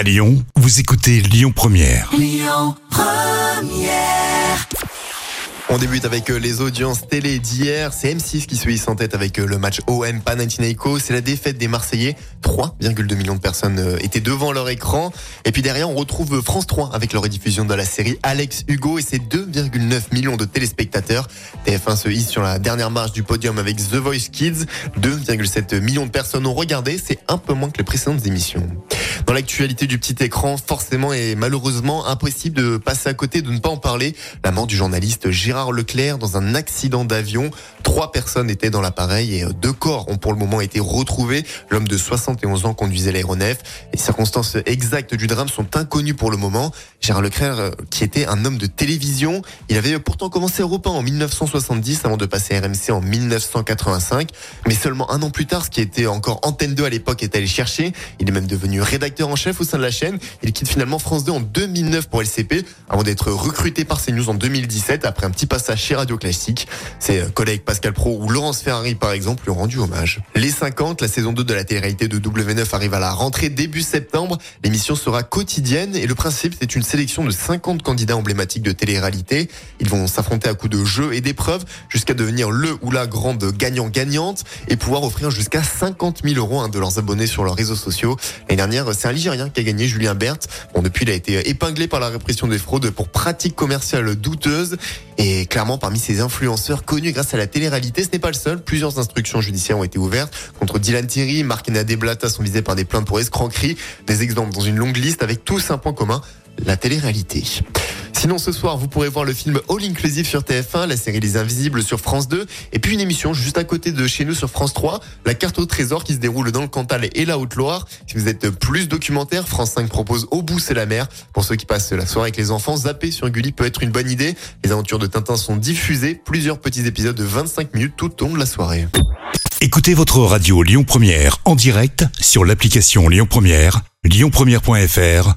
À Lyon, vous écoutez Lyon Première. On débute avec euh, les audiences télé d'hier. C'est M6 qui se hisse en tête avec euh, le match OM Panathinaikos. C'est la défaite des Marseillais. 3,2 millions de personnes euh, étaient devant leur écran. Et puis derrière, on retrouve France 3 avec leur rediffusion de la série Alex Hugo et ses 2,9 millions de téléspectateurs. TF1 se hisse sur la dernière marche du podium avec The Voice Kids. 2,7 millions de personnes ont regardé. C'est un peu moins que les précédentes émissions. Dans l'actualité du petit écran, forcément et malheureusement impossible de passer à côté, de ne pas en parler. La mort du journaliste Gérard Leclerc dans un accident d'avion. Trois personnes étaient dans l'appareil et deux corps ont pour le moment été retrouvés. L'homme de 71 ans conduisait l'aéronef. Les circonstances exactes du drame sont inconnues pour le moment. Gérard Leclerc, euh, qui était un homme de télévision, il avait pourtant commencé Europe 1 en 1970 avant de passer à RMC en 1985. Mais seulement un an plus tard, ce qui était encore Antenne 2 à l'époque est allé chercher. Il est même devenu rédacteur en chef au sein de la chaîne. Il quitte finalement France 2 en 2009 pour LCP avant d'être recruté par CNews en 2017 après un petit passage chez Radio Classique. Ses collègues Pascal Pro ou Laurence Ferrari par exemple lui ont rendu hommage. Les 50, la saison 2 de la télé-réalité de W9 arrive à la rentrée début septembre. L'émission sera quotidienne et le principe c'est une sélection de 50 candidats emblématiques de télé-réalité. Ils vont s'affronter à coups de jeux et d'épreuves jusqu'à devenir le ou la grande gagnant-gagnante et pouvoir offrir jusqu'à 50 000 euros de leurs abonnés sur leurs réseaux sociaux. L'année dernière, c'est un Ligérien qui a gagné, Julien Berthe. Bon, depuis, il a été épinglé par la répression des fraudes pour pratiques commerciales douteuses. Et clairement, parmi ces influenceurs connus grâce à la télé-réalité, ce n'est pas le seul. Plusieurs instructions judiciaires ont été ouvertes contre Dylan Thierry, Marc Blata sont visés par des plaintes pour escroquerie. Des exemples dans une longue liste avec tous un point commun, la télé-réalité. Sinon, ce soir, vous pourrez voir le film All Inclusive sur TF1, la série Les Invisibles sur France 2, et puis une émission juste à côté de chez nous sur France 3, la carte au trésor qui se déroule dans le Cantal et la Haute-Loire. Si vous êtes plus documentaire, France 5 propose Au bout c'est la mer. Pour ceux qui passent la soirée avec les enfants, zapper sur Gulli peut être une bonne idée. Les aventures de Tintin sont diffusées, plusieurs petits épisodes de 25 minutes tout au long de la soirée. Écoutez votre radio Lyon Première en direct sur l'application Lyon Première, lyonpremière.fr